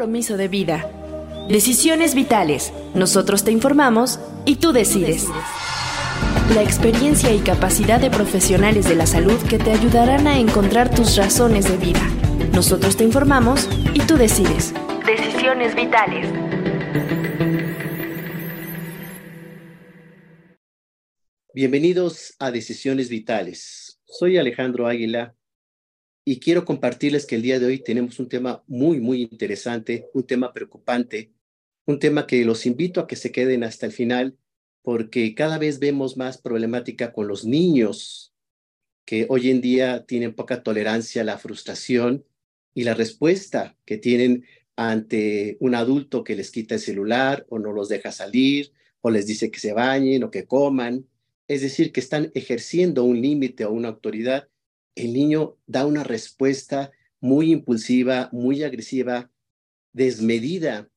compromiso de vida. Decisiones vitales. Nosotros te informamos y tú decides. La experiencia y capacidad de profesionales de la salud que te ayudarán a encontrar tus razones de vida. Nosotros te informamos y tú decides. Decisiones vitales. Bienvenidos a Decisiones Vitales. Soy Alejandro Águila y quiero compartirles que el día de hoy tenemos un tema muy, muy interesante, un tema preocupante, un tema que los invito a que se queden hasta el final porque cada vez vemos más problemática con los niños que hoy en día tienen poca tolerancia a la frustración y la respuesta que tienen ante un adulto que les quita el celular o no los deja salir o les dice que se bañen o que coman. Es decir, que están ejerciendo un límite o una autoridad el niño da una respuesta muy impulsiva, muy agresiva, desmedida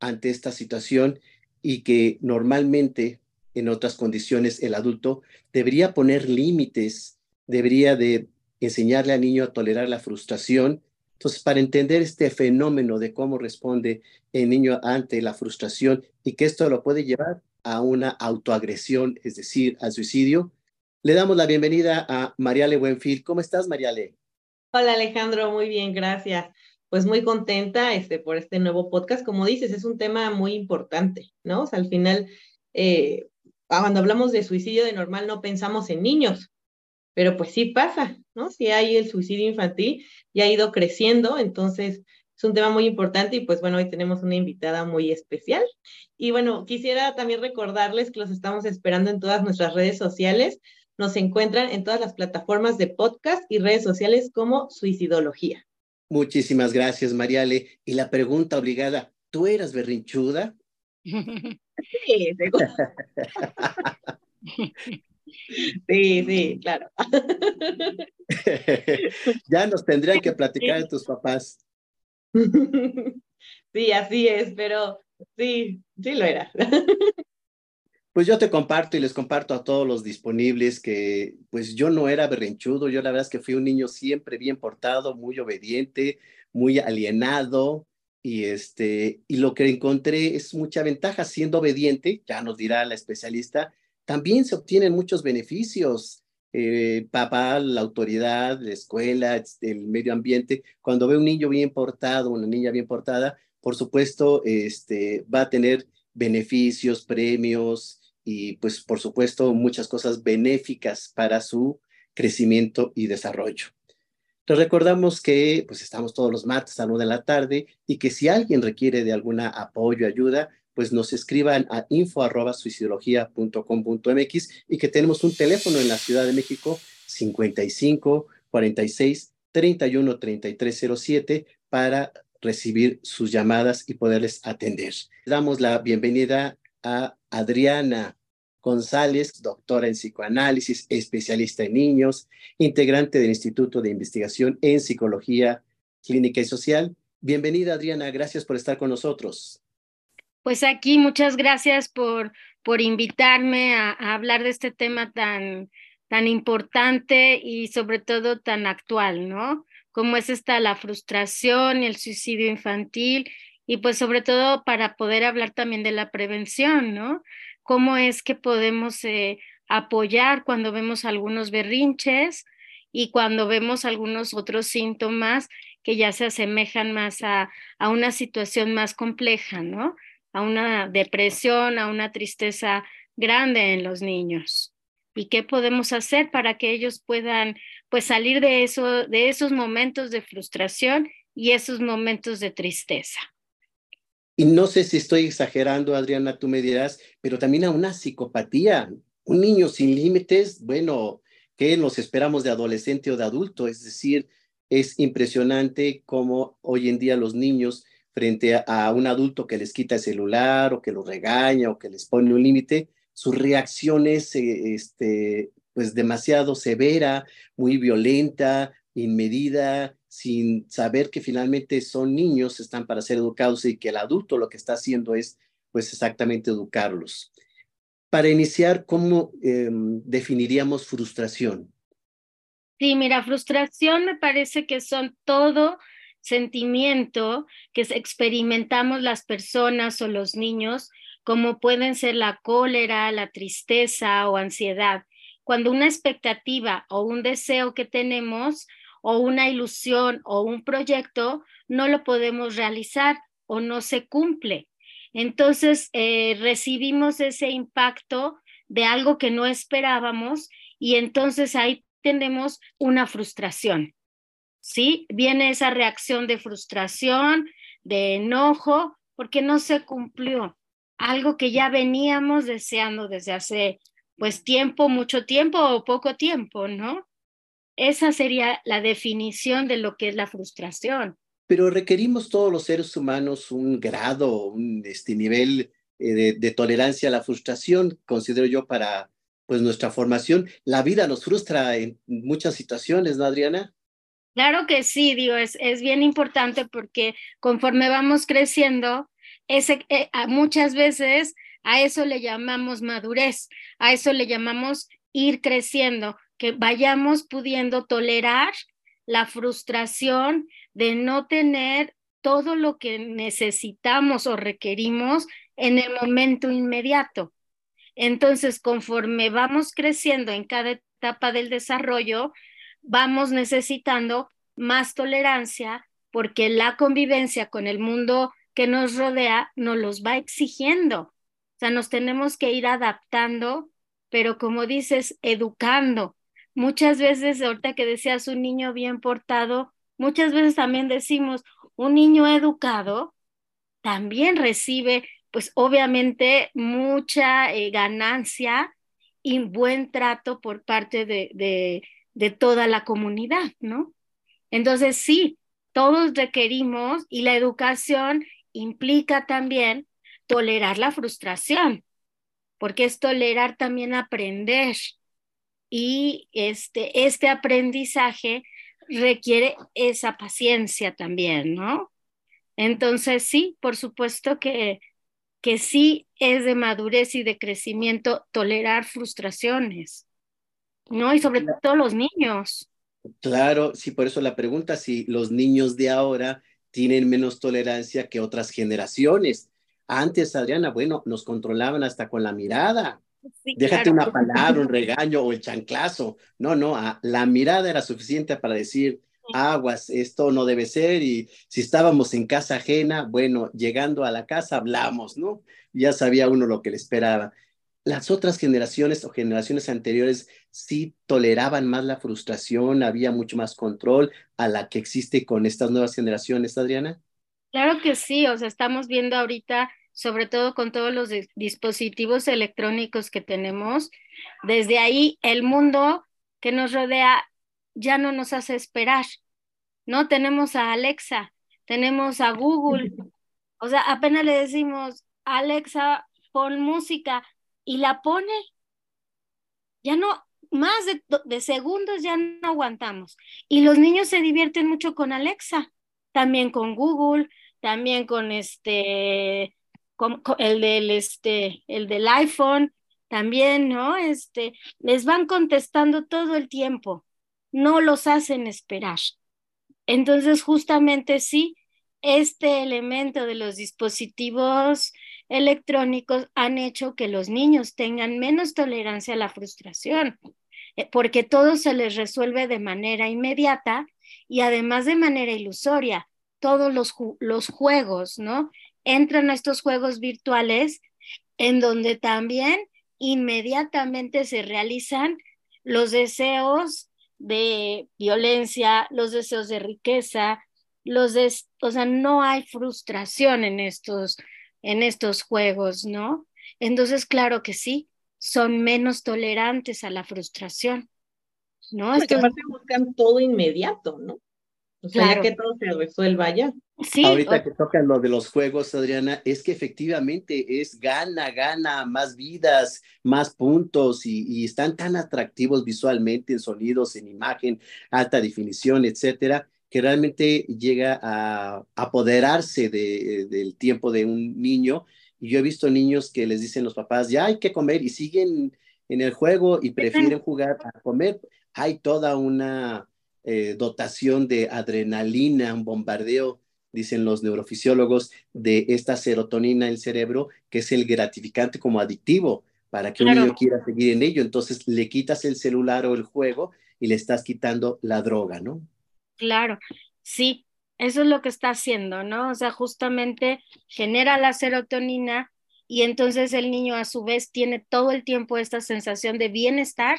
ante esta situación y que normalmente en otras condiciones el adulto debería poner límites, debería de enseñarle al niño a tolerar la frustración. Entonces, para entender este fenómeno de cómo responde el niño ante la frustración y que esto lo puede llevar a una autoagresión, es decir, al suicidio, le damos la bienvenida a Mariale Buenfil. ¿Cómo estás, Mariale? Hola, Alejandro. Muy bien, gracias. Pues muy contenta este, por este nuevo podcast. Como dices, es un tema muy importante, ¿no? O sea, al final, eh, cuando hablamos de suicidio de normal no pensamos en niños, pero pues sí pasa, ¿no? Si hay el suicidio infantil y ha ido creciendo, entonces es un tema muy importante y pues bueno, hoy tenemos una invitada muy especial. Y bueno, quisiera también recordarles que los estamos esperando en todas nuestras redes sociales. Nos encuentran en todas las plataformas de podcast y redes sociales como Suicidología. Muchísimas gracias, Mariale. Y la pregunta obligada, ¿tú eras berrinchuda? Sí, Sí, sí, claro. ya nos tendrían que platicar de tus papás. Sí, así es, pero sí, sí lo era. Pues yo te comparto y les comparto a todos los disponibles que pues yo no era berrinchudo, yo la verdad es que fui un niño siempre bien portado, muy obediente, muy alienado y este y lo que encontré es mucha ventaja siendo obediente, ya nos dirá la especialista, también se obtienen muchos beneficios. Eh, papá, la autoridad, la escuela, el medio ambiente, cuando ve un niño bien portado, una niña bien portada, por supuesto, este, va a tener beneficios, premios, y pues por supuesto muchas cosas benéficas para su crecimiento y desarrollo. Les recordamos que pues estamos todos los martes a la una de la tarde y que si alguien requiere de alguna apoyo, ayuda, pues nos escriban a info.suicidología.com.mx y que tenemos un teléfono en la Ciudad de México 55 46 31 33 07 para recibir sus llamadas y poderles atender. Damos la bienvenida a Adriana González, doctora en psicoanálisis, especialista en niños, integrante del Instituto de Investigación en Psicología Clínica y Social. Bienvenida, Adriana, gracias por estar con nosotros. Pues aquí muchas gracias por, por invitarme a, hablar de este tema tan, tan importante y sobre todo tan actual, ¿no? Como es esta la frustración, el suicidio infantil y pues sobre todo para poder hablar también de la prevención, ¿no? Cómo es que podemos eh, apoyar cuando vemos algunos berrinches y cuando vemos algunos otros síntomas que ya se asemejan más a, a una situación más compleja, ¿no? A una depresión, a una tristeza grande en los niños. ¿Y qué podemos hacer para que ellos puedan pues salir de eso de esos momentos de frustración y esos momentos de tristeza? Y no sé si estoy exagerando, Adriana, tú me dirás, pero también a una psicopatía. Un niño sin límites, bueno, ¿qué nos esperamos de adolescente o de adulto? Es decir, es impresionante cómo hoy en día los niños frente a, un adulto que les quita el celular o que los regaña o que les pone un límite, su reacción es eh, este, pues demasiado severa, muy violenta, inmedida, sin saber que finalmente son niños, están para ser educados y que el adulto lo que está haciendo es pues exactamente educarlos. Para iniciar, ¿cómo em, definiríamos frustración? Sí, mira, frustración me parece que son todo sentimiento que experimentamos las personas o los niños, como pueden ser la cólera, la tristeza o ansiedad. Cuando una expectativa o un deseo que tenemos o una ilusión o un proyecto no lo podemos realizar o no se cumple. Entonces eh, recibimos ese impacto de algo que no esperábamos y entonces ahí tenemos una frustración. ¿Sí? Viene esa reacción de frustración, de enojo, porque no se cumplió algo que ya veníamos deseando desde hace pues tiempo, mucho tiempo o poco tiempo, ¿no? Esa sería la definición de lo que es la frustración. Pero requerimos todos los seres humanos un grado, un este nivel eh, de, de, tolerancia a la frustración, considero yo, para pues nuestra formación. La vida nos frustra en muchas situaciones, ¿no, Adriana? Claro que sí, digo, es, es bien importante porque conforme vamos creciendo, ese, eh, muchas veces a eso le llamamos madurez, a eso le llamamos ir creciendo, que vayamos pudiendo tolerar la frustración de no tener todo lo que necesitamos o requerimos en el momento inmediato. Entonces, conforme vamos creciendo en cada etapa del desarrollo, vamos necesitando más tolerancia porque la convivencia con el mundo que nos rodea nos los va exigiendo. O sea, nos tenemos que ir adaptando, pero como dices, educando. Muchas veces, ahorita que decías un niño bien portado, muchas veces también decimos, un niño educado también recibe pues obviamente mucha eh, ganancia y buen trato por parte de, de, de toda la comunidad, ¿no? Entonces, sí, todos requerimos y la educación implica también tolerar la frustración, porque es tolerar también aprender. Y este, este aprendizaje requiere esa paciencia también, ¿no? Entonces, sí, por supuesto que que sí es de madurez y de crecimiento tolerar frustraciones, ¿no? Y sobre todo los niños. Claro, sí, por eso la pregunta, si los niños de ahora tienen menos tolerancia que otras generaciones. Antes, Adriana, bueno, nos controlaban hasta con la mirada. Déjate una palabra, un regaño o el chanclazo. No, no, la mirada era suficiente para decir, aguas, esto no debe ser y si estábamos en casa ajena, bueno, llegando a la casa hablamos, ¿no? Ya sabía uno lo que le esperaba. Las otras generaciones o generaciones anteriores sí toleraban más la frustración, había mucho más control a la que existe con estas nuevas generaciones, Adriana. Claro que sí, o sea, estamos viendo ahorita, sobre todo con todos los dispositivos electrónicos que tenemos, desde ahí el mundo que nos rodea ya no nos hace esperar. No tenemos a Alexa, tenemos a Google. O sea, apenas le decimos, Alexa, pon música y la pone. Ya no, más de, de segundos ya no aguantamos. Y los niños se divierten mucho con Alexa, también con Google, también con este, el del este, el del iPhone, también, ¿no? Este, les van contestando todo el tiempo no los hacen esperar. Entonces, justamente sí, este elemento de los dispositivos electrónicos han hecho que los niños tengan menos tolerancia a la frustración, eh, porque todo se les resuelve de manera inmediata y además de manera ilusoria. Todos los, los juegos, ¿no? Entran a estos juegos virtuales en donde también inmediatamente se realizan los deseos de violencia, los deseos de riqueza, los o sea, no hay frustración en estos, en estos juegos, ¿no? Entonces, claro que sí, son menos tolerantes a la frustración, ¿no? Porque aparte buscan todo inmediato, ¿no? O sea, ya que todo se resuelva ya. Sí, Ahorita que tocan lo de los juegos, Adriana, es que efectivamente es gana, gana, más vidas, más puntos y, están tan atractivos visualmente en sonidos, en imagen, alta definición, etcétera, que realmente llega a apoderarse de, del tiempo de un niño. Y yo he visto niños que les dicen los papás, ya hay que comer y siguen en el juego y prefieren jugar a comer. Hay toda una eh, dotación de adrenalina, un bombardeo, dicen los neurofisiólogos, de esta serotonina en el cerebro, que es el gratificante como adictivo para que un niño quiera seguir en ello. Entonces le quitas el celular o el juego y le estás quitando la droga, ¿no? Claro, sí, eso es lo que está haciendo, ¿no? O sea, justamente genera la serotonina y entonces el niño a su vez tiene todo el tiempo esta sensación de bienestar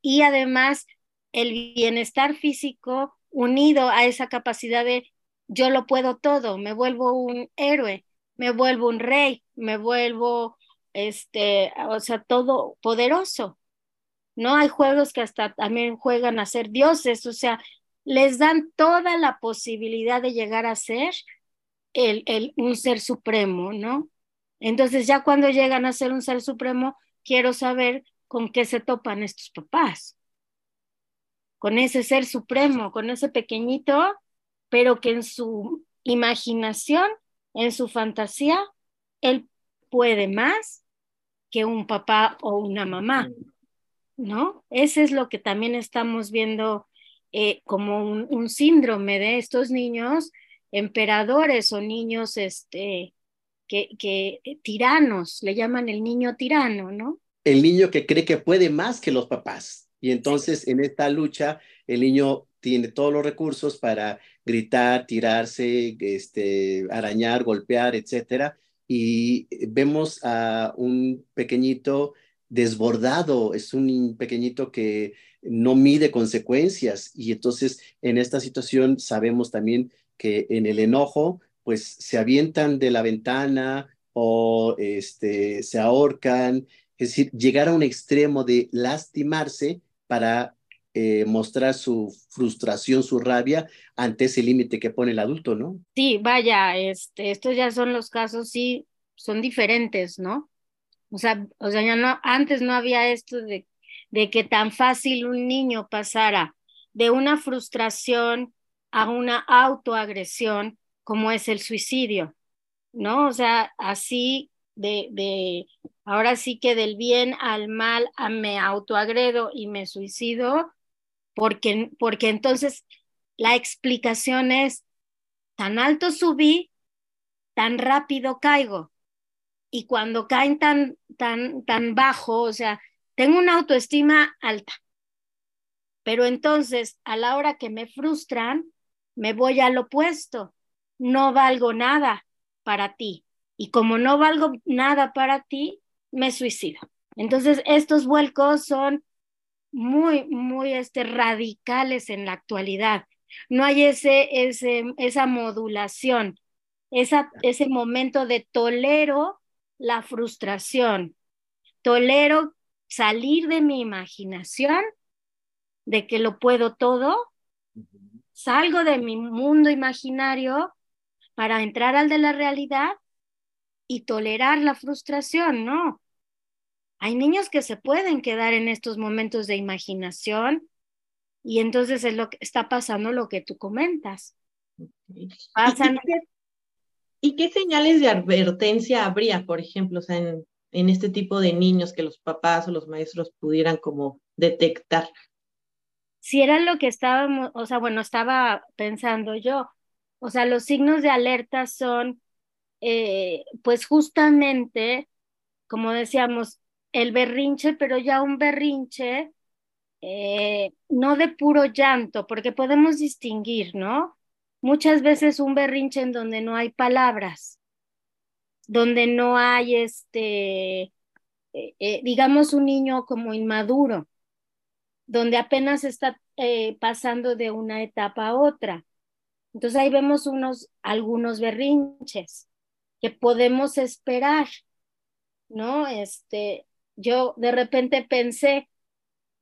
y además el bienestar físico unido a esa capacidad de yo lo puedo todo, me vuelvo un héroe, me vuelvo un rey, me vuelvo, este, o sea, todo poderoso. ¿No? Hay juegos que hasta también juegan a ser dioses, o sea, les dan toda la posibilidad de llegar a ser el, el, un ser supremo, ¿no? Entonces ya cuando llegan a ser un ser supremo, quiero saber con qué se topan estos papás. Con ese ser supremo, con ese pequeñito, pero que en su imaginación, en su fantasía, él puede más que un papá o una mamá, ¿no? Ese es lo que también estamos viendo eh, como un, síndrome de estos niños emperadores o niños este, que, que eh, tiranos, le llaman el niño tirano, ¿no? El niño que cree que puede más que los papás. Y entonces en esta lucha el niño tiene todos los recursos para gritar, tirarse, este, arañar, golpear, etcétera. Y vemos a un pequeñito desbordado, es un pequeñito que no mide consecuencias y entonces en esta situación sabemos también que en el enojo pues se avientan de la ventana o este, se ahorcan, es decir, llegar a un extremo de lastimarse para eh, mostrar su frustración, su rabia ante ese límite que pone el adulto, ¿no? Sí, vaya, este, estos ya son los casos, sí, son diferentes, ¿no? O sea, o sea, ya no, antes no había esto de, de que tan fácil un niño pasara de una frustración a una autoagresión como es el suicidio, ¿no? O sea, así de, de, ahora sí que del bien al mal a me autoagredo y me suicido, porque, porque entonces la explicación es, tan alto subí, tan rápido caigo y cuando caen tan, tan, tan bajo, o sea, tengo una autoestima alta, pero entonces a la hora que me frustran, me voy al opuesto, no valgo nada para ti. Y como no valgo nada para ti, me suicido. Entonces, estos vuelcos son muy, muy este, radicales en la actualidad. No hay ese, ese, esa modulación, esa, ese momento de tolero la frustración. Tolero salir de mi imaginación, de que lo puedo todo, salgo de mi mundo imaginario para entrar al de la realidad y tolerar la frustración, ¿no? Hay niños que se pueden quedar en estos momentos de imaginación y entonces es lo que está pasando lo que tú comentas. Pasan ¿Y qué señales de advertencia habría, por ejemplo, en, en este tipo de niños que los papás o los maestros pudieran como detectar? Si era lo que estábamos, o sea, bueno, estaba pensando yo, o sea, los signos de alerta son, eh, pues justamente, como decíamos, el berrinche, pero ya un berrinche, eh, no de puro llanto, porque podemos distinguir, ¿no? muchas veces un berrinche en donde no hay palabras, donde no hay este, eh, eh, digamos, un niño como inmaduro, donde apenas está pasando de una etapa a otra. Entonces ahí vemos unos, algunos berrinches que podemos esperar, ¿no? Este, yo de repente pensé,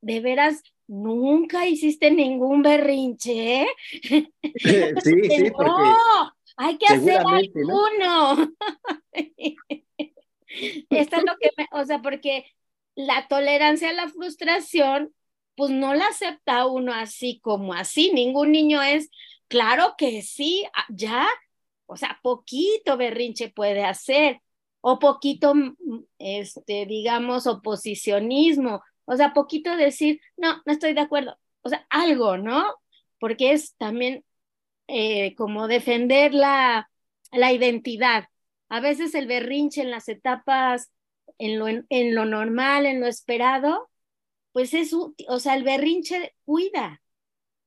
de veras, nunca hiciste ningún berrinche. Sí, sí, no, hay que hacer alguno. Esto es lo que me, o sea, porque la tolerancia a la frustración, pues no la acepta uno así como así. Ningún niño es, claro que sí, ah, ya, o sea, poquito berrinche puede hacer, o poquito, mm, este, digamos, oposicionismo, o sea, poquito decir, no, no estoy de acuerdo. O sea, algo, ¿no? porque es también eh, como defender la, la identidad. A veces el berrinche en las etapas, en lo, en, lo normal, en lo esperado, pues es, o sea, el berrinche cuida,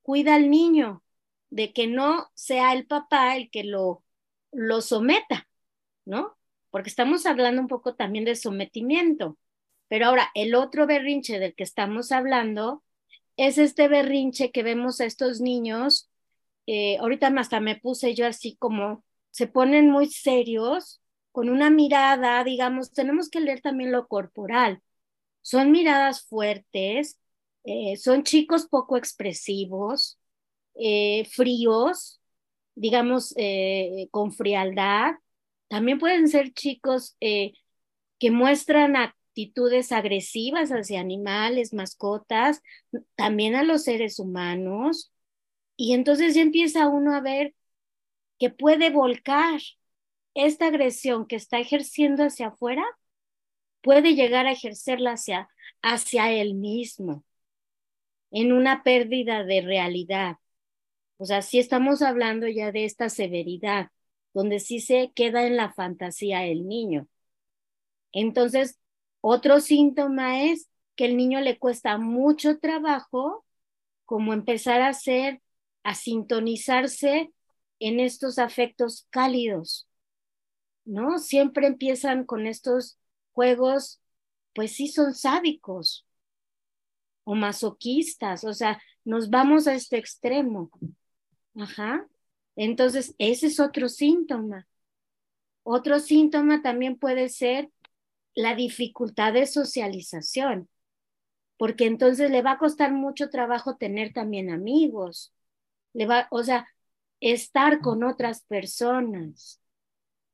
cuida al niño de que no sea el papá el que lo, lo someta, ¿no? Porque estamos hablando un poco también de sometimiento. Pero ahora, el otro berrinche del que estamos hablando es este berrinche que vemos a estos niños, eh, ahorita hasta me puse yo así como, se ponen muy serios, con una mirada, digamos, tenemos que leer también lo corporal. Son miradas fuertes, eh, son chicos poco expresivos, eh, fríos, digamos, con frialdad. También pueden ser chicos que muestran actitudes agresivas hacia animales, mascotas, también a los seres humanos. Y entonces ya empieza uno a ver que puede volcar esta agresión que está ejerciendo hacia afuera, puede llegar a ejercerla hacia, hacia él mismo, en una pérdida de realidad. O sea, sí estamos hablando ya de esta severidad, donde sí se queda en la fantasía el niño. Entonces, otro síntoma es que el niño le cuesta mucho trabajo como empezar a hacer, a sintonizarse en estos afectos cálidos, ¿no? Siempre empiezan con estos juegos, pues sí son sádicos o masoquistas, o sea, nos vamos a este extremo. Ajá. Entonces, ese es otro síntoma. Otro síntoma también puede ser la dificultad de socialización, porque entonces le va a costar mucho trabajo tener también amigos, le va, o sea, estar con otras personas,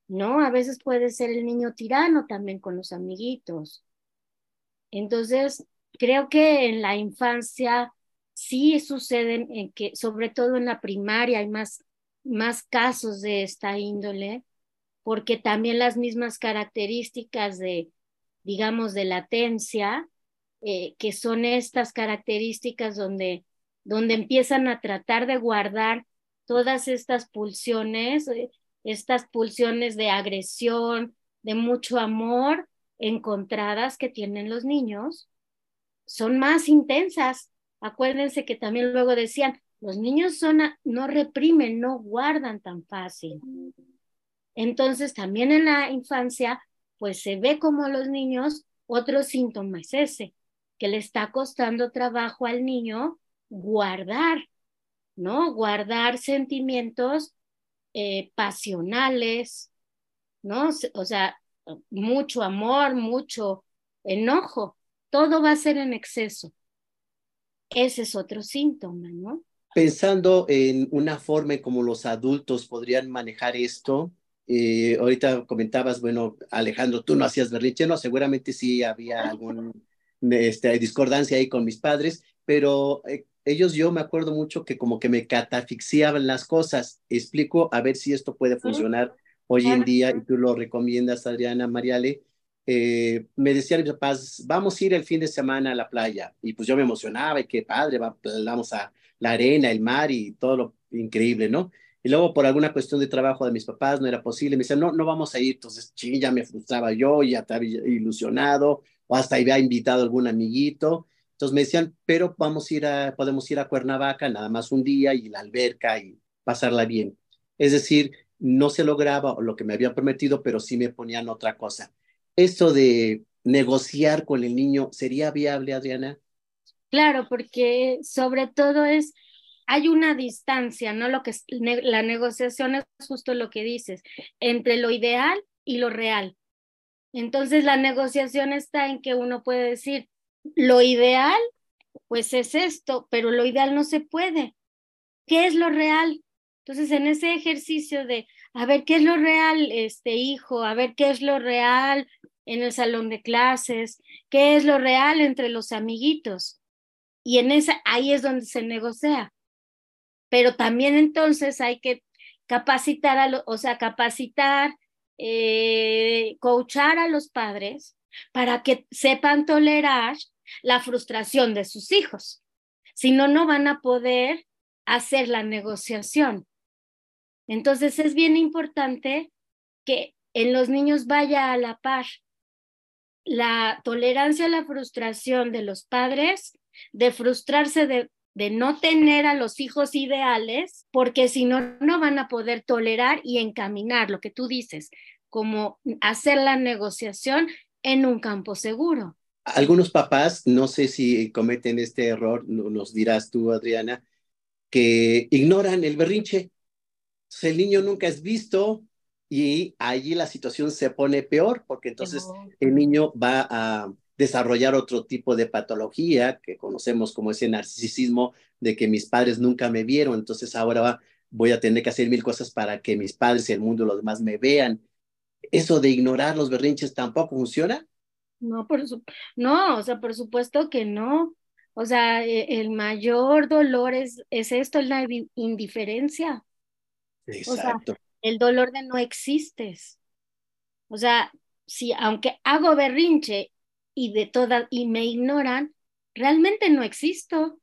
¿no? A veces puede ser el niño tirano también con los amiguitos. Entonces, creo que en la infancia sí suceden en que, sobre todo en la primaria, hay más, más casos de esta índole, porque también las mismas características de, digamos, de latencia, eh, que son estas características donde, donde empiezan a tratar de guardar todas estas pulsiones, eh, estas pulsiones de agresión, de mucho amor encontradas que tienen los niños, son más intensas. Acuérdense que también luego decían, los niños son no reprimen, no guardan tan fácil. Entonces, también en la infancia, pues se ve como los niños, otro síntoma es ese, que le está costando trabajo al niño guardar, ¿no? Guardar sentimientos eh, pasionales, ¿no? O sea, mucho amor, mucho enojo, todo va a ser en exceso. Ese es otro síntoma, ¿no? Pensando en una forma en cómo los adultos podrían manejar esto, eh, ahorita comentabas, bueno, Alejandro, tú no hacías berrinche, no, seguramente sí había alguna este, discordancia ahí con mis padres, pero eh, ellos yo me acuerdo mucho que como que me catafixiaban las cosas. Explico a ver si esto puede funcionar hoy en día y tú lo recomiendas, Adriana Mariale. Eh, me decían mis papás, vamos a ir el fin de semana a la playa. Y pues yo me emocionaba y qué padre, vamos a la arena, el mar y todo lo increíble, ¿no? Y luego por alguna cuestión de trabajo de mis papás no era posible. Me decían, no, no vamos a ir. Entonces, sí, ya me frustraba yo, ya estaba ilusionado, o hasta había invitado a algún amiguito. Entonces me decían, pero vamos a ir a, podemos ir a Cuernavaca nada más un día y la alberca y pasarla bien. Es decir, no se lograba lo que me habían prometido, pero sí me ponían otra cosa. Esto de negociar con el niño, ¿sería viable, Adriana? Claro, porque sobre todo es hay una distancia, ¿no? Lo que la negociación es justo lo que dices, entre lo ideal y lo real. Entonces la negociación está en que uno puede decir, lo ideal, pues es esto, pero lo ideal no se puede. ¿Qué es lo real? Entonces en ese ejercicio de, a ver, ¿qué es lo real, este hijo? A ver, ¿qué es lo real en el salón de clases? ¿Qué es lo real entre los amiguitos? Y en esa, ahí es donde se negocia pero también entonces hay que capacitar, a o sea, capacitar, eh, coachar a los padres para que sepan tolerar la frustración de sus hijos. Si no, no van a poder hacer la negociación. Entonces es bien importante que en los niños vaya a la par la tolerancia a la frustración de los padres, de frustrarse de, de no tener a los hijos ideales, porque si no, no van a poder tolerar y encaminar lo que tú dices, como hacer la negociación en un campo seguro. Algunos papás, no sé si cometen este error, nos dirás tú, Adriana, que ignoran el berrinche. El niño nunca es visto y allí la situación se pone peor porque entonces el niño va a desarrollar otro tipo de patología que conocemos como ese narcisismo de que mis padres nunca me vieron, entonces ahora voy a tener que hacer mil cosas para que mis padres y el mundo los demás me vean. ¿Eso de ignorar los berrinches tampoco funciona? No, por su no, o sea, por supuesto que no. O sea, e, el mayor dolor es, es esto, la indiferencia. Exacto. el dolor de no existes. O sea, si aunque hago berrinche y de todas y me ignoran, realmente no existo.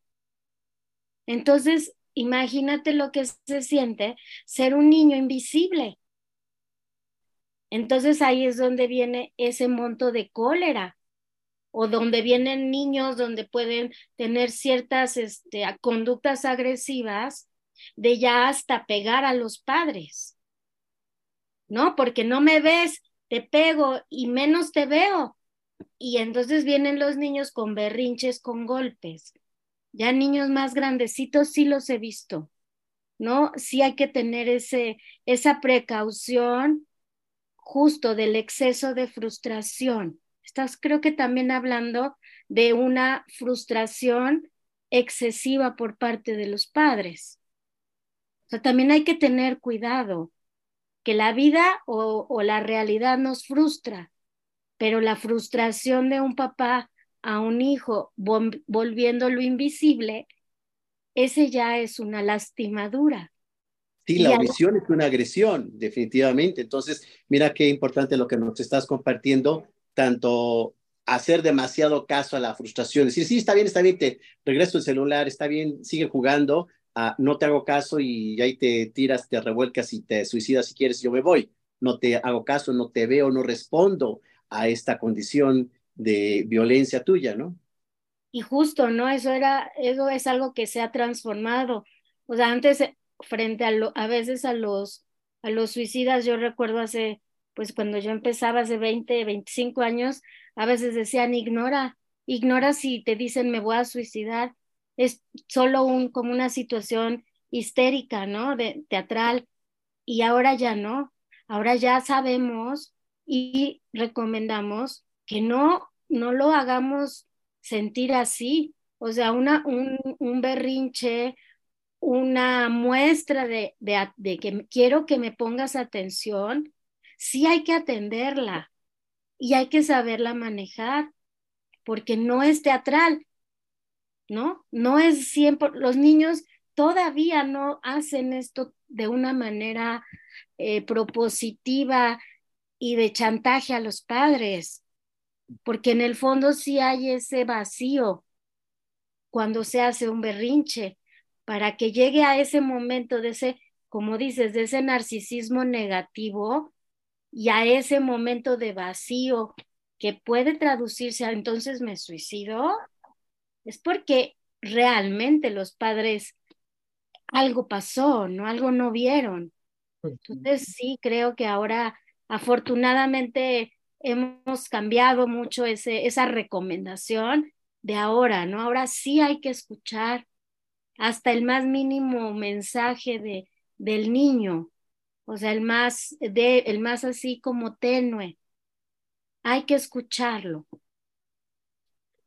Entonces, imagínate lo que se siente ser un niño invisible. Entonces ahí es donde viene ese monto de cólera o donde vienen niños donde pueden tener ciertas este, conductas agresivas de ya hasta pegar a los padres. ¿No? Porque no me ves, te pego y menos te veo. Y entonces vienen los niños con berrinches, con golpes. Ya niños más grandecitos sí los he visto. ¿No? Sí hay que tener ese, esa precaución justo del exceso de frustración. Estás creo que también hablando de una frustración excesiva por parte de los padres. O sea, también hay que tener cuidado, que la vida o, o la realidad nos frustra, pero la frustración de un papá a un hijo volviéndolo invisible, ese ya es una lastimadura. Sí, la omisión es una agresión, definitivamente. Entonces, mira qué importante lo que nos estás compartiendo, tanto hacer demasiado caso a la frustración, decir, sí, está bien, está bien, te regreso el celular, está bien, sigue jugando, ah, no te hago caso y ahí te tiras, te revuelcas y te suicidas si quieres, yo me voy. No te hago caso, no te veo, no respondo a esta condición de violencia tuya, ¿no? Y justo, ¿no? Eso era, eso es algo que se ha transformado. O sea, antes frente a, lo, a veces a los, a los suicidas, yo recuerdo hace, pues cuando yo empezaba hace 20, 25 años, a veces decían, ignora, ignora si te dicen me voy a suicidar, es solo un, como una situación histérica, ¿no? De, teatral. Y ahora ya no, ahora ya sabemos y recomendamos que no, no lo hagamos sentir así. O sea, una, un, un berrinche, una muestra de, de, que quiero que me pongas atención, sí hay que atenderla y hay que saberla manejar, porque no es teatral, ¿no? No es siempre, los niños todavía no hacen esto de una manera eh, propositiva y de chantaje a los padres, porque en el fondo sí hay ese vacío cuando se hace un berrinche para que llegue a ese momento de ese, como dices, de ese narcisismo negativo y a ese momento de vacío que puede traducirse a entonces me suicido, es porque realmente los padres algo pasó, ¿no? Algo no vieron. Entonces sí, creo que ahora afortunadamente hemos cambiado mucho ese, esa recomendación de ahora, ¿no? Ahora sí hay que escuchar, hasta el más mínimo mensaje de, del niño, o sea, el más, de, el más así como tenue. Hay que escucharlo.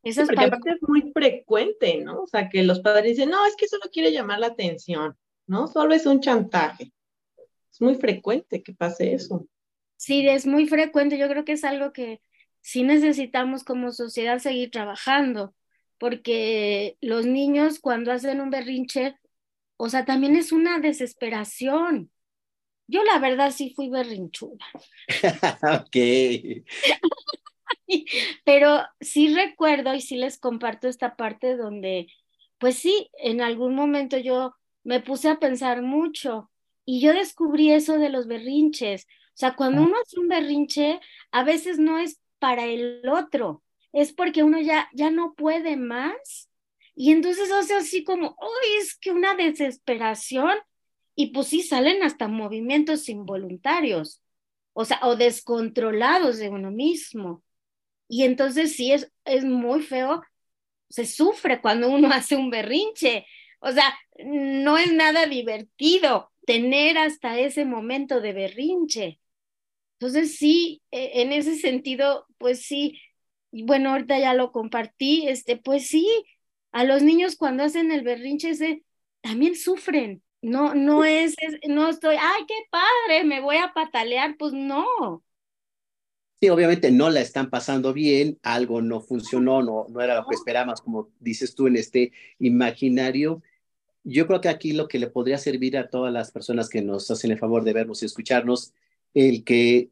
Eso porque aparte es muy frecuente, ¿no? O sea, que los padres dicen, no, es que solo quiere llamar la atención, ¿no? Solo es un chantaje. Es muy frecuente que pase eso. Sí, es muy frecuente. Yo creo que es algo que sí necesitamos como sociedad seguir trabajando, porque los niños cuando hacen un berrinche, o sea, también es una desesperación. Yo la verdad sí fui berrinchuda. ok. Pero sí recuerdo y sí les comparto esta parte donde, pues sí, en algún momento yo me puse a pensar mucho y yo descubrí eso de los berrinches. O sea, cuando uno hace un berrinche, a veces no es para el otro, es porque uno ya, ya no puede más. Y entonces hace así como, uy, es que una desesperación. Y pues sí, salen hasta movimientos involuntarios, o sea, o descontrolados de uno mismo. Y entonces sí, es, es muy feo, se sufre cuando uno hace un berrinche. O sea, no es nada divertido tener hasta ese momento de berrinche. Entonces sí, e, en ese sentido, pues sí, bueno, ahorita ya lo compartí, este, pues sí, a los niños cuando hacen el berrinche ese, también sufren. No, no es, no estoy, ay, qué padre, me voy a patalear, pues no. Sí, obviamente no la están pasando bien, algo no funcionó, no, no era lo que esperábamos, como dices tú en este imaginario, yo creo que aquí lo que le podría servir a todas las personas que nos hacen el favor de vernos y escucharnos, el que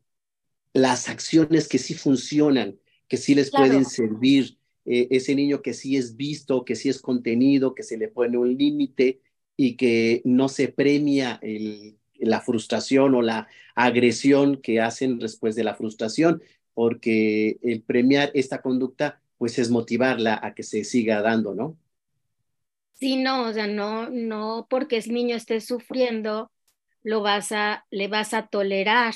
las acciones que sí funcionan, que sí les pueden servir, eh, ese niño que sí es visto, que sí es contenido, que se le pone un límite y que no se premia el, la frustración o la agresión que hacen después de la frustración, porque el premiar esta conducta, pues es motivarla a que se siga dando, ¿no? Sí, no, o sea, no, no porque el niño esté sufriendo, lo vas a, le vas a tolerar,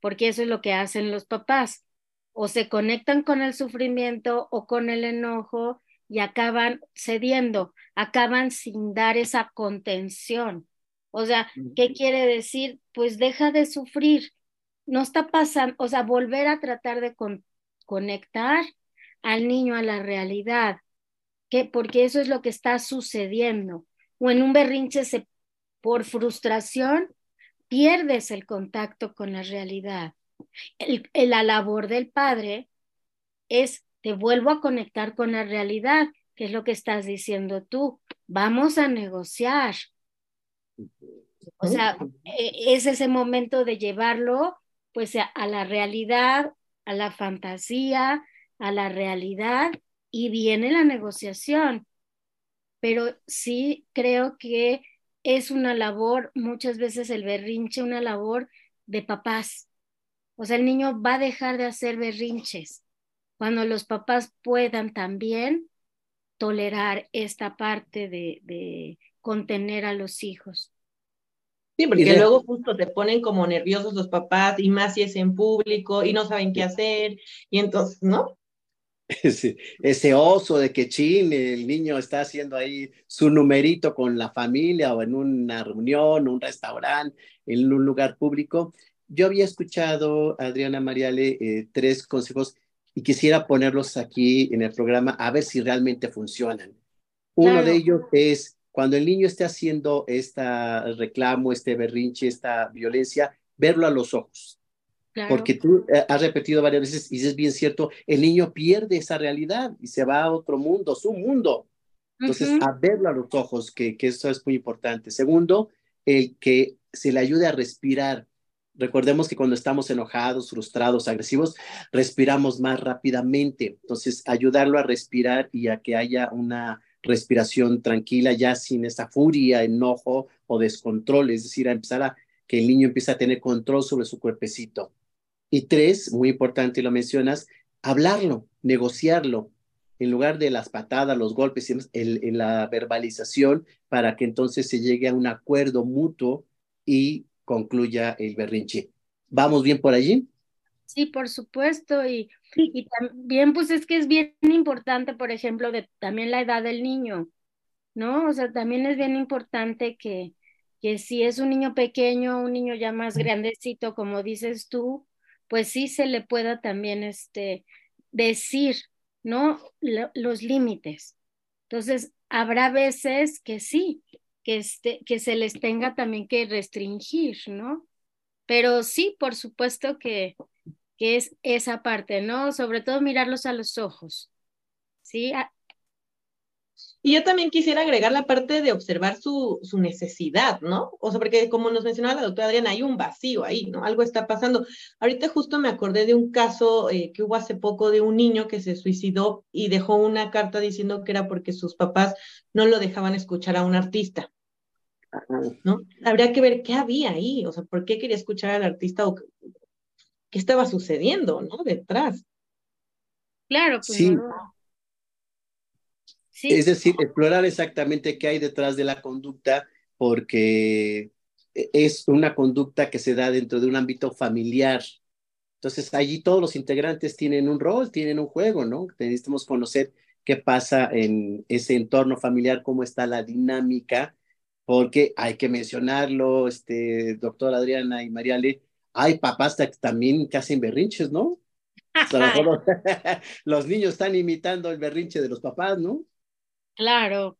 porque eso es lo que hacen los papás. O se conectan con el sufrimiento o con el enojo y acaban cediendo, acaban sin dar esa contención. O sea, ¿qué quiere decir? Pues deja de sufrir. No está pasando, o sea, volver a tratar de conectar al niño a la realidad porque eso es lo que está sucediendo. O en un berrinche se, por frustración pierdes el contacto con la realidad. El, la labor del padre es, te vuelvo a conectar con la realidad, que es lo que estás diciendo tú. Vamos a negociar. O sea, e, es ese momento de llevarlo pues a la realidad, a la fantasía, a la realidad y viene la negociación, pero sí creo que es una labor, muchas veces el berrinche, una labor de papás. O sea, el niño va a dejar de hacer berrinches cuando los papás puedan también tolerar esta parte de, de contener a los hijos. Sí, porque luego justo te ponen como nerviosos los papás y más si es en público y no saben qué hacer y entonces, ¿no? ese, oso de que chin, el niño está haciendo ahí su numerito con la familia o en una reunión, un restaurante, en un lugar público. Yo había escuchado, Adriana Mariale, eh, tres consejos y quisiera ponerlos aquí en el programa a ver si realmente funcionan. Uno de ellos es cuando el niño esté haciendo este reclamo, este berrinche, esta violencia, verlo a los ojos porque tú eh, has repetido varias veces y es bien cierto, el niño pierde esa realidad y se va a otro mundo, su mundo. Entonces, a verlo a los ojos, que, que eso es muy importante. Segundo, el que se le ayude a respirar. Recordemos que cuando estamos enojados, frustrados, agresivos, respiramos más rápidamente. Entonces, ayudarlo a respirar y a que haya una respiración tranquila, ya sin esa furia, enojo o descontrol, es decir, a empezar a que el niño empiece a tener control sobre su cuerpecito. Y tres, muy importante, lo mencionas, hablarlo, negociarlo, en lugar de las patadas, los golpes, en, la verbalización, para que entonces se llegue a un acuerdo mutuo y concluya el berrinche. ¿Vamos bien por allí? Sí, por supuesto. Y, y también, pues es que es bien importante, por ejemplo, también la edad del niño, ¿no? O sea, también es bien importante que, que si es un niño pequeño, un niño ya más grandecito, como dices tú, pues sí se le pueda también este, decir, ¿no? los límites. Entonces, habrá veces que sí, que, este, que se les tenga también que restringir, ¿no? Pero sí, por supuesto que, que es esa parte, ¿no? Sobre todo mirarlos a los ojos, ¿sí? Y yo también quisiera agregar la parte de observar su, su, necesidad, ¿no? O sea, porque como nos mencionaba la doctora Adriana, hay un vacío ahí, ¿no? Algo está pasando. Ahorita justo me acordé de un caso eh, que hubo hace poco de un niño que se suicidó y dejó una carta diciendo que era porque sus papás no lo dejaban escuchar a un artista. ¿no? Habría que ver qué había ahí, o sea, por qué quería escuchar al artista o qué estaba sucediendo, ¿no? Detrás. Claro, pues sí. Es decir, explorar exactamente qué hay detrás de la conducta, porque es una conducta que se da dentro de un ámbito familiar. Entonces, allí todos los integrantes tienen un rol, tienen un juego, ¿no? Necesitamos conocer qué pasa en ese entorno familiar, cómo está la dinámica, porque hay que mencionarlo, este, doctor Adriana y Mariale, hay papás también que hacen berrinches, ¿no? los niños están imitando el berrinche de los papás, ¿no? Claro,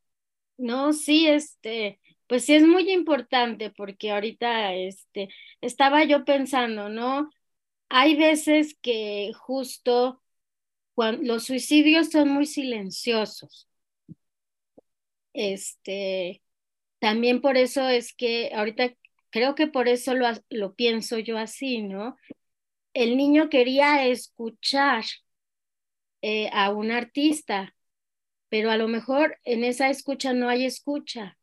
no, sí, este, pues sí es muy importante porque ahorita, este, estaba yo pensando, ¿no? Hay veces que justo cuando los suicidios son muy silenciosos. Este, también por eso es que ahorita creo que por eso lo, lo pienso yo así, ¿no? El niño quería escuchar eh, a un artista, pero a lo mejor en esa escucha no hay escucha.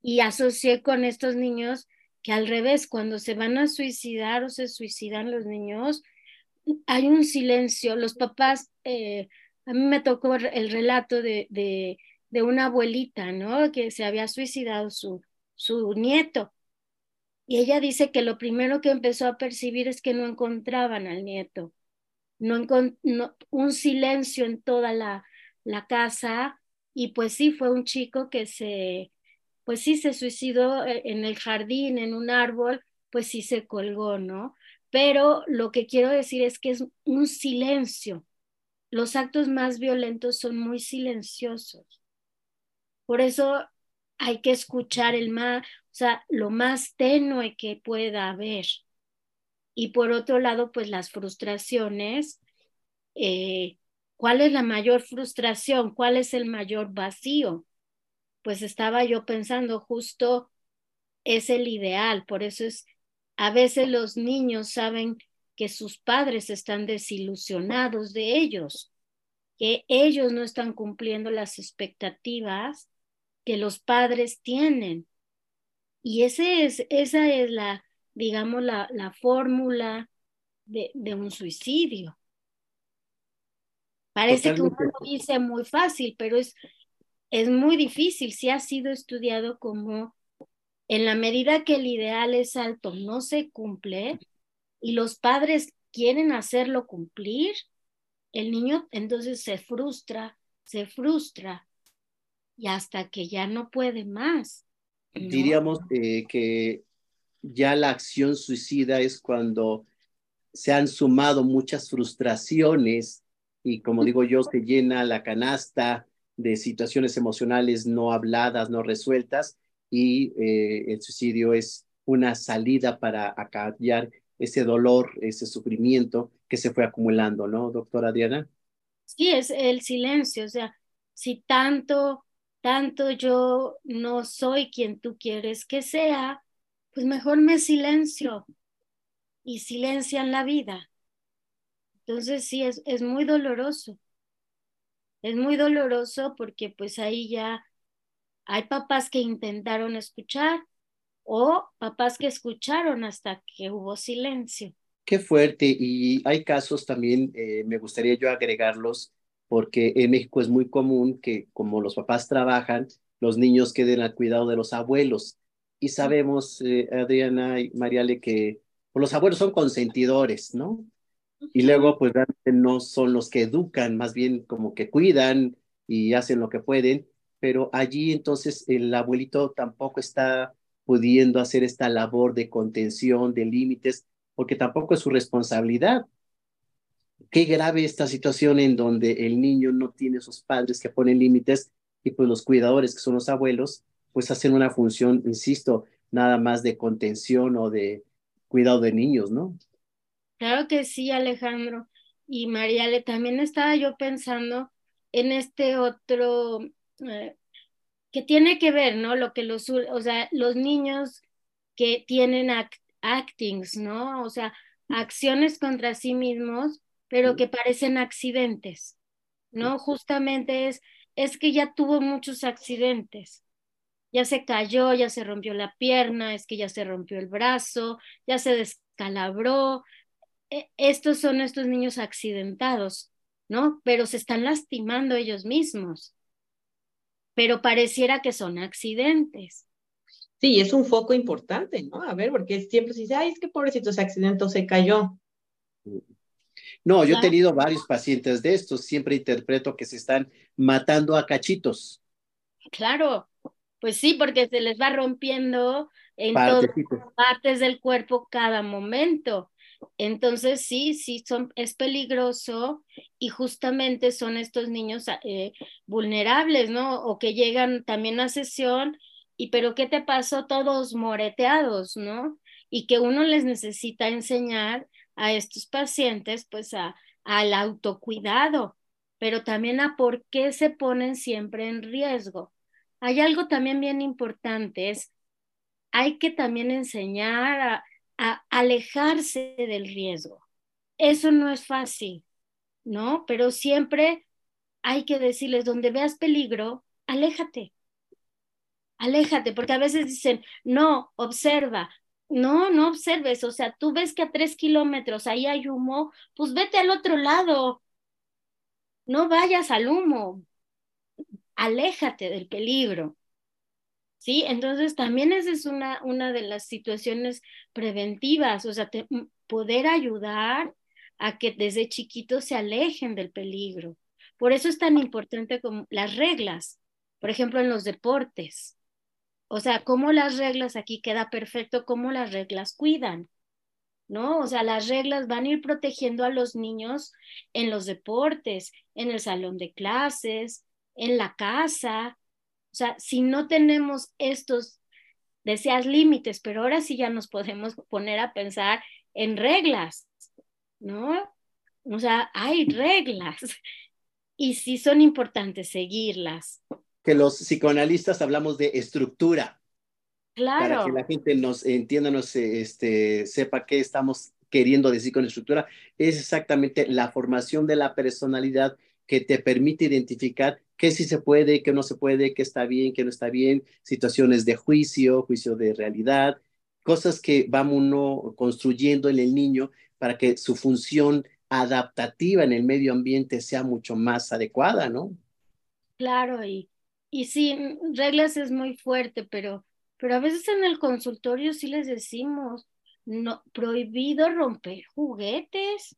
Y asocié con estos niños que al revés, cuando se van a suicidar o se suicidan los niños, hay un silencio. Los papás, eh, a mí me tocó el relato de, de, de, una abuelita, ¿no? Que se había suicidado su, su nieto. Y ella dice que lo primero que empezó a percibir es que no encontraban al nieto. No, no un silencio en toda la, la casa. Y pues sí, fue un chico que se, pues sí, se suicidó eh, en el jardín, en un árbol, pues sí se colgó, ¿no? pero lo que quiero decir es que es un silencio. Los actos más violentos son muy silenciosos. Por eso hay que escuchar el más, o sea, lo más tenue que pueda haber. Y por otro lado, pues las frustraciones. Eh, ¿Cuál es la mayor frustración? ¿Cuál es el mayor vacío? Pues estaba yo pensando, justo es el ideal, por eso es a veces los niños saben que sus padres están desilusionados de ellos, que ellos no están cumpliendo las expectativas que los padres tienen. Y ese es, esa es la, digamos, la, la fórmula de, de, un suicidio. Parece que uno lo dice muy fácil, pero es, es muy difícil. Si ha sido estudiado como en la medida que el ideal es alto, no se cumple y los padres quieren hacerlo cumplir, el niño entonces se frustra, se frustra y hasta que ya no puede más. Diríamos eh, que ya la acción suicida es cuando se han sumado muchas frustraciones y como digo yo, se llena la canasta de situaciones emocionales no habladas, no resueltas y eh, el suicidio es una salida para acallar ese dolor, ese sufrimiento que se fue acumulando, ¿no, doctora Diana? Sí, es el silencio, o sea, si tanto, tanto yo no soy quien tú quieres que sea, pues mejor me silencio y silencian la vida. Entonces sí, es, es muy doloroso. Es muy doloroso porque pues ahí ya hay papás que intentaron escuchar o papás que escucharon hasta que hubo silencio. Qué fuerte. Y hay casos también, eh, me gustaría yo agregarlos, porque en México es muy común que como los papás trabajan, los niños queden al cuidado de los abuelos. Y sabemos, eh, Adriana y Mariale, que pues, los abuelos son consentidores, ¿no? Y luego, pues no son los que educan, más bien como que cuidan y hacen lo que pueden pero allí entonces el abuelito tampoco está pudiendo hacer esta labor de contención, de límites, porque tampoco es su responsabilidad. Qué grave esta situación en donde el niño no tiene sus padres que ponen límites y pues los cuidadores, que son los abuelos, pues hacen una función, insisto, nada más de contención o de cuidado de niños, ¿no? Claro que sí, Alejandro. Y Mariale, también estaba yo pensando en este otro eh, que tiene que ver, ¿no? Lo que los, o sea, los niños que tienen actings, ¿no? O sea, acciones contra sí mismos, pero que parecen accidentes, ¿no? Justamente es, es que ya tuvo muchos accidentes. ya se cayó, ya se rompió la pierna, es que ya se rompió el brazo, ya se descalabró. E, estos son estos niños accidentados, ¿no? Pero se están lastimando ellos mismos. Pero pareciera que son accidentes. Sí, es un foco importante, ¿no? A ver, porque siempre se dice, ay, es que pobrecito se accidentó, se cayó. No, yo he tenido varios pacientes de estos, siempre interpreto que se están matando a cachitos. Claro, pues sí, porque se les va rompiendo en todas partes del cuerpo cada momento. Entonces sí, sí, son, es peligroso y justamente son estos niños eh, vulnerables, ¿no? O que llegan también a sesión y pero ¿qué te pasó? Todos moreteados, ¿no? Y que uno les necesita enseñar a estos pacientes pues a, al autocuidado, pero también a por qué se ponen siempre en riesgo. Hay algo también bien importante, es hay que también enseñar a, a alejarse del riesgo. Eso no es fácil, ¿no? Pero siempre hay que decirles, donde veas peligro, aléjate aléjate, porque a veces dicen, no, observa, no, no observes, o sea, tú ves que a tres kilómetros ahí hay humo, pues vete al otro lado, no vayas al humo, aléjate del peligro. ¿Sí? Entonces también esa es una, una de las situaciones preventivas, o sea, poder ayudar a que desde chiquitos se alejen del peligro. Por eso es tan importante como las reglas, por ejemplo, en los deportes. O sea, cómo las reglas aquí queda perfecto, cómo las reglas cuidan, ¿no? O sea, las reglas van a ir protegiendo a los niños en los deportes, en el salón de clases, en la casa. O sea, si no tenemos estos, deseas límites, pero ahora sí ya nos podemos poner a pensar en reglas, ¿no? O sea, hay reglas y sí son importantes seguirlas que los psicoanalistas hablamos de estructura. Claro. Para que la gente nos entienda, nos este, sepa qué estamos queriendo decir con estructura, es exactamente la formación de la personalidad que te permite identificar qué sí se puede, qué no se puede, qué está bien, qué no está bien, situaciones de juicio, juicio de realidad, cosas que vamos uno construyendo en el niño para que su función adaptativa en el medio ambiente sea mucho más adecuada, ¿no? Claro, y, y sí, reglas es muy fuerte, pero, pero a veces en el consultorio sí les decimos, no, prohibido romper juguetes.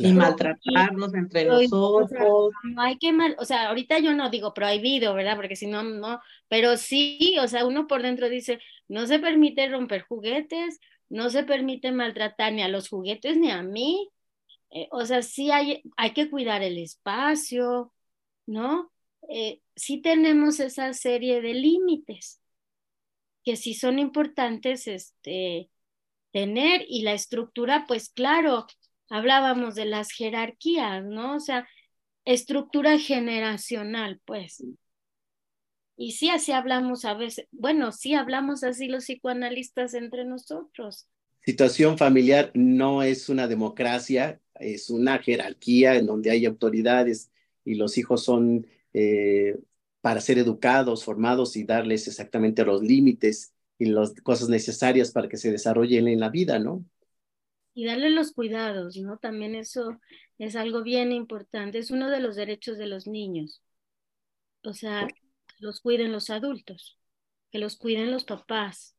Y maltratarnos entre nosotros. no hay que mal, o sea, ahorita yo no digo prohibido, ¿verdad? Porque si no, no, pero sí, o sea, uno por dentro dice, no se permite romper juguetes, no se permite maltratar ni a los juguetes ni a mí. Eh, o sea, sí hay, hay que cuidar el espacio, ¿no? Eh, sí tenemos esa serie de límites que sí son importantes este, tener y la estructura, pues claro, hablábamos de las jerarquías, ¿no? O sea, estructura generacional, pues. Y sí, así hablamos a veces, bueno, sí hablamos así los psicoanalistas entre nosotros. Situación familiar no es una democracia, es una jerarquía en donde hay autoridades y los hijos son eh, para ser educados, formados y darles exactamente los límites y las cosas necesarias para que se desarrollen en la vida, ¿no? Y darle los cuidados, ¿no? También eso es algo bien importante, es uno de los derechos de los niños. O sea, que los cuiden los adultos, que los cuiden los papás.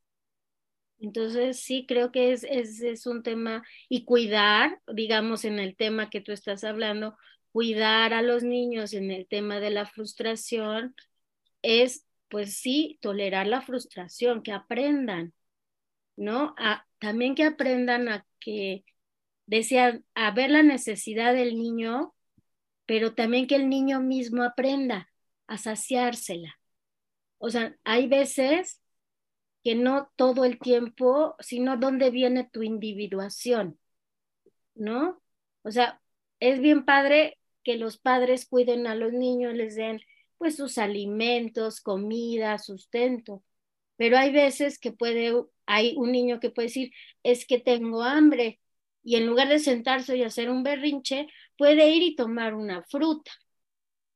Entonces, sí, creo que es, es, un tema, y cuidar, digamos, en el tema que tú estás hablando, cuidar a los niños en el tema de la frustración es, pues sí, tolerar la frustración, que aprendan, ¿no? También que aprendan a que desean, a ver la necesidad del niño, pero también que el niño mismo aprenda a saciársela. O sea, hay veces que no todo el tiempo, sino dónde viene tu individuación, ¿no? O sea, es bien padre que los padres cuiden a los niños, les den pues sus alimentos, comida, sustento. Pero hay veces que puede, hay un niño que puede decir, es que tengo hambre, y en lugar de sentarse y hacer un berrinche, puede ir y tomar una fruta.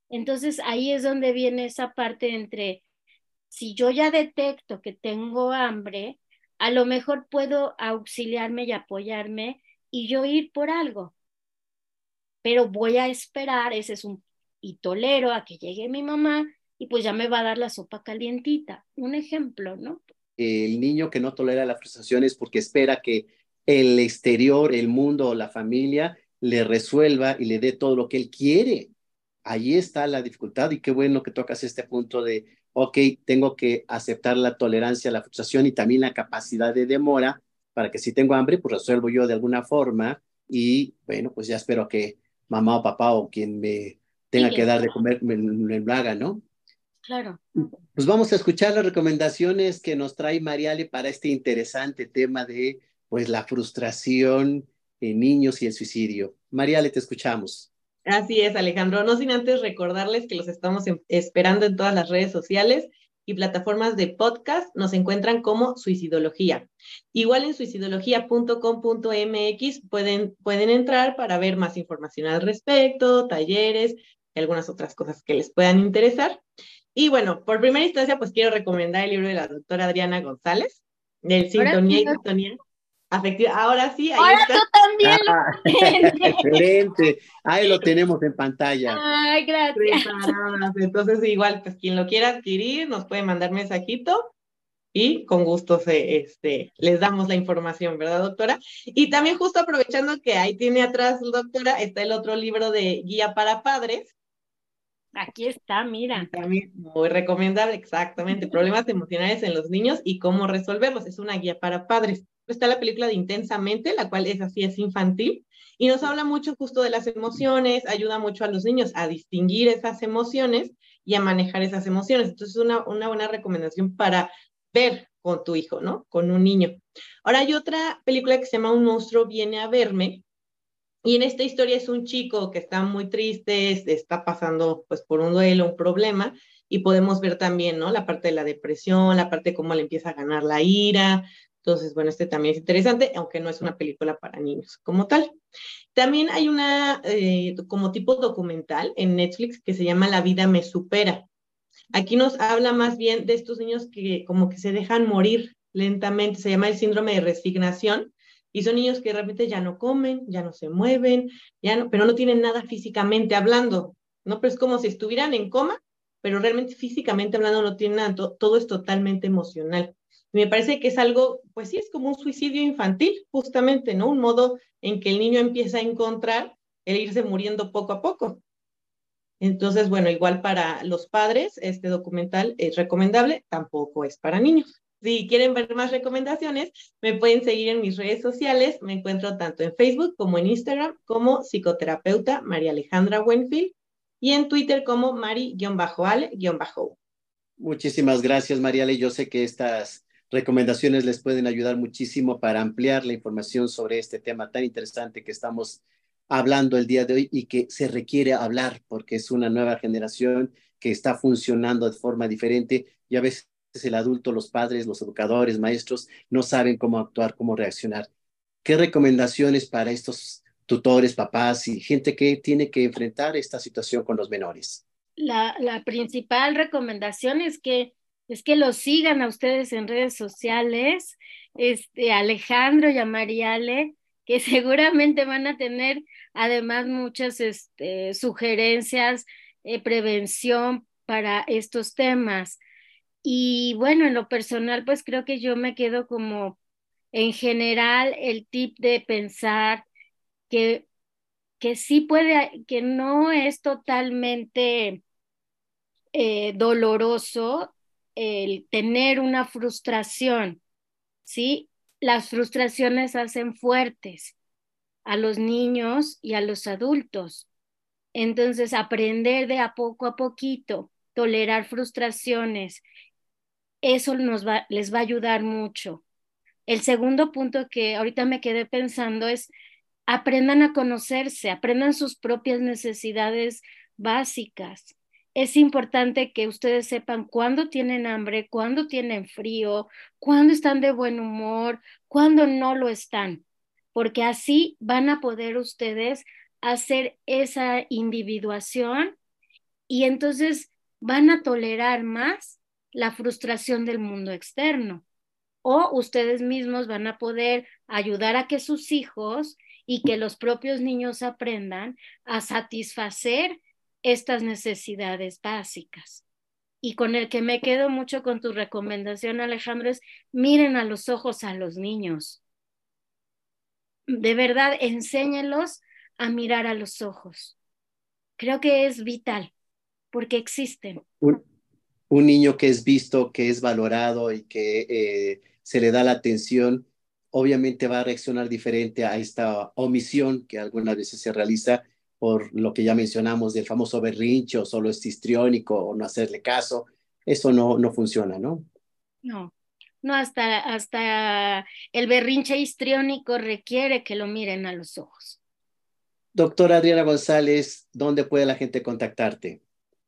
Entonces ahí es donde viene esa parte entre si yo ya detecto que tengo hambre, a lo mejor puedo auxiliarme y apoyarme y yo ir por algo. Pero voy a esperar, ese es un, y tolero a que llegue mi mamá y pues ya me va a dar la sopa calientita. Un ejemplo, ¿no? El niño que no tolera la frustración es porque espera que el exterior, el mundo o la familia le resuelva y le dé todo lo que él quiere. Allí está la dificultad y qué bueno que tocas este punto de ok, tengo que aceptar la tolerancia la frustración y también la capacidad de demora para que si tengo hambre, pues resuelvo yo de alguna forma y bueno, pues ya espero que mamá o papá o quien me tenga que dar de comer me, lo haga, ¿no? Claro. Pues vamos a escuchar las recomendaciones que nos trae Mariale para este interesante tema de pues la frustración en niños y el suicidio. Mariale, te escuchamos. Así es, Alejandro. No sin antes recordarles que los estamos em, esperando en todas las redes sociales y plataformas de podcast. Nos encuentran como Suicidología. Igual en suicidología.com.mx pueden, pueden entrar para ver más información al respecto, talleres y algunas otras cosas que les puedan interesar. Y bueno, por primera instancia, pues quiero recomendar el libro de la doctora Adriana González, del Sintonía y Sintonía Ahora sí, ahí Ahora tú también. Ah, excelente. Ahí lo tenemos en pantalla. Ay, gracias. Entonces, igual, pues quien lo quiera adquirir, nos puede mandar mensajito y con gusto se, este, les damos la información, ¿verdad, doctora? Y también justo aprovechando que ahí tiene atrás, doctora, está el otro libro de Guía para Padres. Aquí está, mira. Muy recomendable, exactamente. Problemas emocionales en los niños y cómo resolverlos. Es una guía para padres está la película de Intensamente, la cual es así, es infantil, y nos habla mucho justo de las emociones, ayuda mucho a los niños a distinguir esas emociones y a manejar esas emociones. Entonces, es una, una buena recomendación para ver con tu hijo, ¿no? Con un niño. Ahora hay otra película que se llama Un monstruo viene a verme, y en esta historia es un chico que está muy triste, está pasando pues por un duelo, un problema, y podemos ver también, ¿no? La parte de la depresión, la parte de cómo le empieza a ganar la ira, entonces, bueno, este también es interesante, aunque no es una película para niños como tal. También hay una eh, como tipo documental en Netflix que se llama La vida me supera. Aquí nos habla más bien de estos niños que como que se dejan morir lentamente, se llama el síndrome de resignación, y son niños que realmente ya no comen, ya no se mueven, ya no, pero no tienen nada físicamente hablando, ¿no? Pero es como si estuvieran en coma, pero realmente físicamente hablando no tienen nada, todo es totalmente emocional me parece que es algo, pues sí, es como un suicidio infantil, justamente, ¿no? Un modo en que el niño empieza a encontrar el irse muriendo poco a poco. Entonces, bueno, igual para los padres, este documental es recomendable, tampoco es para niños. Si quieren ver más recomendaciones, me pueden seguir en mis redes sociales. Me encuentro tanto en Facebook como en Instagram como psicoterapeuta María Alejandra Wenfield y en Twitter como mari-ale- Muchísimas gracias, Mariale. Yo sé que estas recomendaciones les pueden ayudar muchísimo para ampliar la información sobre este tema tan interesante que estamos hablando el día de hoy y que se requiere hablar porque es una nueva generación que está funcionando de forma diferente y a veces el adulto, los padres, los educadores, maestros no saben cómo actuar, cómo reaccionar. ¿Qué recomendaciones para estos tutores, papás y gente que tiene que enfrentar esta situación con los menores? La, la principal recomendación es que es que los sigan a ustedes en redes sociales, este, Alejandro y a Mariale, que seguramente van a tener además muchas este, sugerencias, eh, prevención para estos temas. Y bueno, en lo personal, pues creo que yo me quedo como en general el tip de pensar que, que sí puede, que no es totalmente eh, doloroso el tener una frustración, ¿sí? Las frustraciones hacen fuertes a los niños y a los adultos. Entonces, aprender de a poco a poquito, tolerar frustraciones, eso nos va, les va a ayudar mucho. El segundo punto que ahorita me quedé pensando es aprendan a conocerse, aprendan sus propias necesidades básicas es importante que ustedes sepan cuándo tienen hambre, cuándo tienen frío, cuándo están de buen humor, cuándo no lo están, porque así van a poder ustedes hacer esa individuación y entonces van a tolerar más la frustración del mundo externo. O ustedes mismos van a poder ayudar a que sus hijos y que los propios niños aprendan a satisfacer estas necesidades básicas. Y con el que me quedo mucho con tu recomendación, Alejandro, es miren a los ojos a los niños. De verdad, enséñenlos a mirar a los ojos. Creo que es vital porque existen. Niño que es visto, que es valorado y que eh, se le da la atención, obviamente va a reaccionar diferente a esta omisión que algunas veces se realiza por lo que ya mencionamos del famoso berrinche o solo es histriónico o no hacerle caso. Eso no, no funciona, ¿no? No, no, hasta, hasta el berrinche histriónico requiere que lo miren a los ojos. Doctora Adriana González, ¿dónde puede la gente contactarte?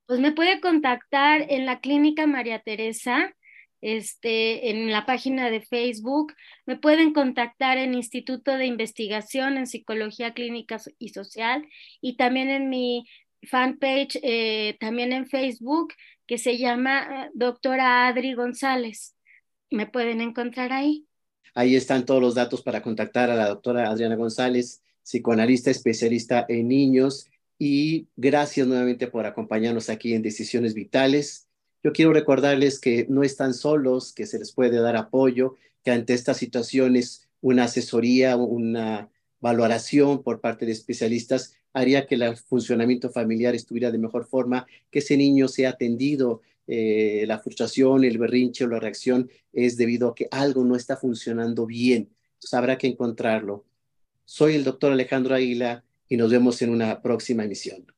Pues me puede contactar en la clínica María Teresa, este, en la página de Facebook. Me pueden contactar en Instituto de Investigación en Psicología Clínica y Social y también en mi fanpage, eh, también en Facebook, que se llama eh, Doctora Adri González. Me pueden encontrar ahí. Ahí están todos los datos para contactar a la doctora Adriana González psicoanalista especialista en niños, y gracias nuevamente por acompañarnos aquí en Decisiones Vitales. Yo quiero recordarles que no están solos, que se les puede dar apoyo, que ante estas situaciones una asesoría, una valoración por parte de especialistas haría que el funcionamiento familiar estuviera de mejor forma, que ese niño sea atendido. Eh, la frustración, el berrinche o la reacción es debido a que algo no está funcionando bien. Entonces habrá que encontrarlo. Soy el doctor Alejandro Aguila y nos vemos en una próxima emisión.